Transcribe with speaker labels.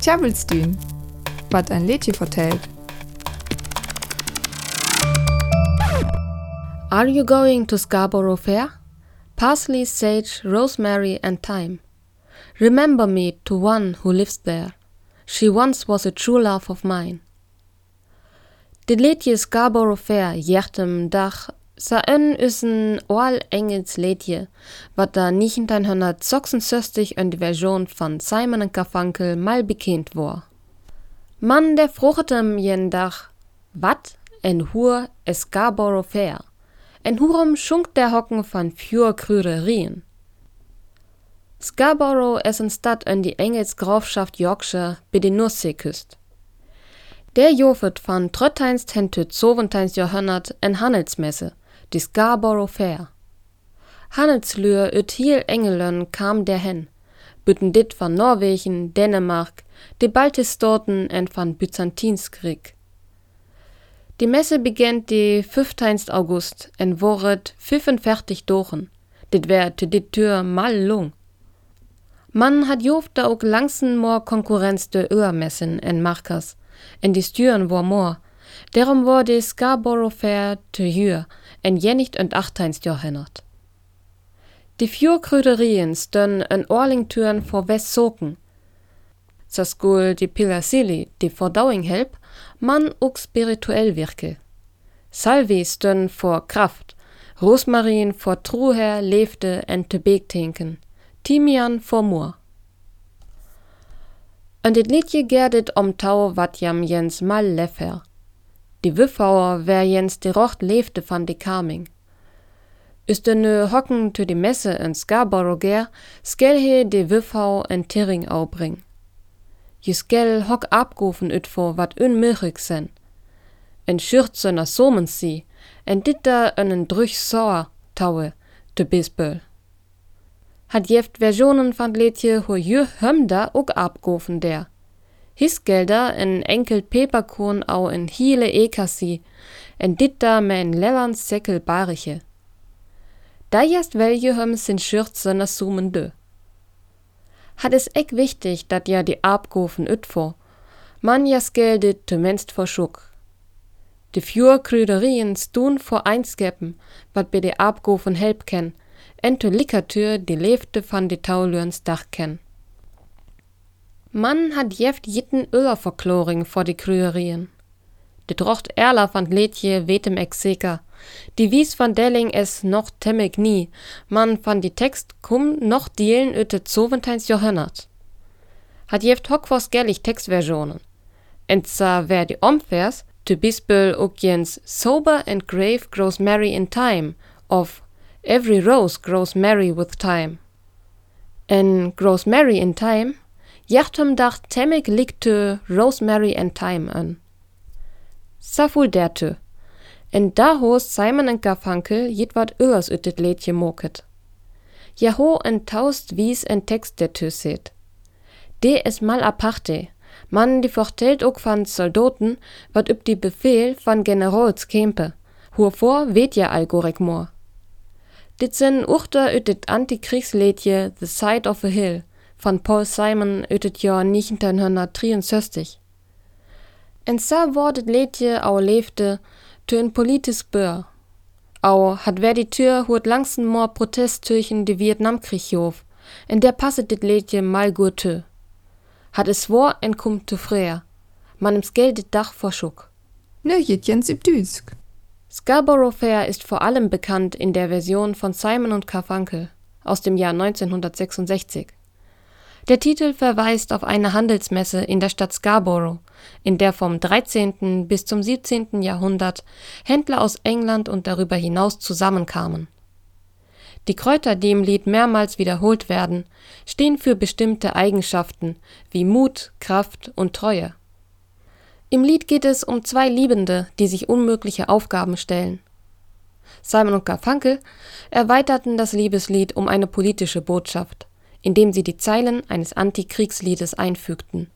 Speaker 1: Tjabelstühn, was ein Liedje vertellt.
Speaker 2: Are you going to Scarborough Fair? Parsley, sage, rosemary, and thyme. Remember me to one who lives there. She once was a true love of mine. Dit liedje Scarborough Fair jechtem dag sa en is een oal engels liedje, wat da 1966 in de version van Simon Garfunkel mal bekend war. Man der fruchtem jen dag, wat en hur es Scarborough Fair. En hurum schunkt der Hocken van fjur Krüderien. Scarborough is een stad in die Engels Grafschaft Yorkshire bij de Noordzeekust. Der jofet van Trötteins ten tot Zoventijns Jahrhundert en Handelsmesse, die Scarborough Fair. Handelslür ut hiel Engelen kam der hen, bütten dit van Norwegen, Dänemark, de Baltistorten en van Byzantinskrieg. Die Messe beginnt die 15. August en wordt 45 dochen. Dit wär te dit Tür mal lung. Man hat joft da ook langsen more Konkurrenz de Öermessen en Markers, en die sturen war more. Darum war die Scarborough Fair te huur en jennicht und 18. Jahrhundert. Die vier Kröderien stön en Orlingtüren vor Westsoken. Zaskul die Pilasili, die Verdauung help, man ook spirituell wirke. Salvi stön vor Kraft, Rosmarin vor Truher, Lefte en te Beektinken. Timian vor Moor. Und dit liedje gerdet om tau wat jam jens mal leffer. Die Wüffauer wär jens de rocht lefte van de Kaming. Ist de nö hocken to de Messe in Scarborough ger, skell he de Wüffau en Tiring aubring. Je skell hock abgofen vor wat unmöglich sen. En schürze na somens sie, en ditter en drüch sauer taue, de bisböll hat jeft Versionen van liedje hoe je hem da ook abgofen der. His gelder en enkel peperkorn au en hiele ekassi, en dit da mijn lelland sekkel bariche. Da jest welje hem sin schürze na sumen de. Hat es ek wichtig, dat ja die abgofen utfo, man jas gelde temenst verschuck. De fjur Krüderien stun vor einskeppen, wat be de abgofen help ken, en te likatuur die leefde van de tauluens dag ken. Man hat jeft jitten Öllerverkloring vor die Krüerien. De drocht Erler van Letje wetem ex seker. Die wies van Delling es noch temmig nie, man van die Text kum noch dielen öte Zoventijns Jahrhundert. Hat jeft hockvors gellig Textversionen. En za wer die omvers, te bispel ook jens Sober and Grave Grows Merry in Time, of Every rose grows merry with time. En grows merry in time, jachtum dach temmig likte rosemary and time an. Saful derte. En da hoos Simon en Garfunkel jitwat öers ut dit liedje moket. Ja ho en taust wies en text der tö seht. De es mal aparte, man die vertelt ook van Soldaten, wat üb die Befehl van Generals kempe. Hur vor weht ja algorek mor. Dit sind uchter ut dit Antikriegsliedje The Side of a Hill von Paul Simon ut dit Jahr 1963. En sa war dit liedje au leefde to een politisch beur. Au hat wer die Tür huet langsten more Protest türchen de Vietnamkrieg jof, en der passet dit liedje mal gut tö. Hat es war en kum zu früher. Man ims Geld dit Dach verschuck.
Speaker 1: Ne, jetjens im Düsk.
Speaker 2: Scarborough Fair ist vor allem bekannt in der Version von Simon und Garfunkel aus dem Jahr 1966. Der Titel verweist auf eine Handelsmesse in der Stadt Scarborough, in der vom 13. bis zum 17. Jahrhundert Händler aus England und darüber hinaus zusammenkamen. Die Kräuter, die im Lied mehrmals wiederholt werden, stehen für bestimmte Eigenschaften wie Mut, Kraft und Treue. Im Lied geht es um zwei Liebende, die sich unmögliche Aufgaben stellen. Simon und Garfunkel erweiterten das Liebeslied um eine politische Botschaft, indem sie die Zeilen eines Antikriegsliedes einfügten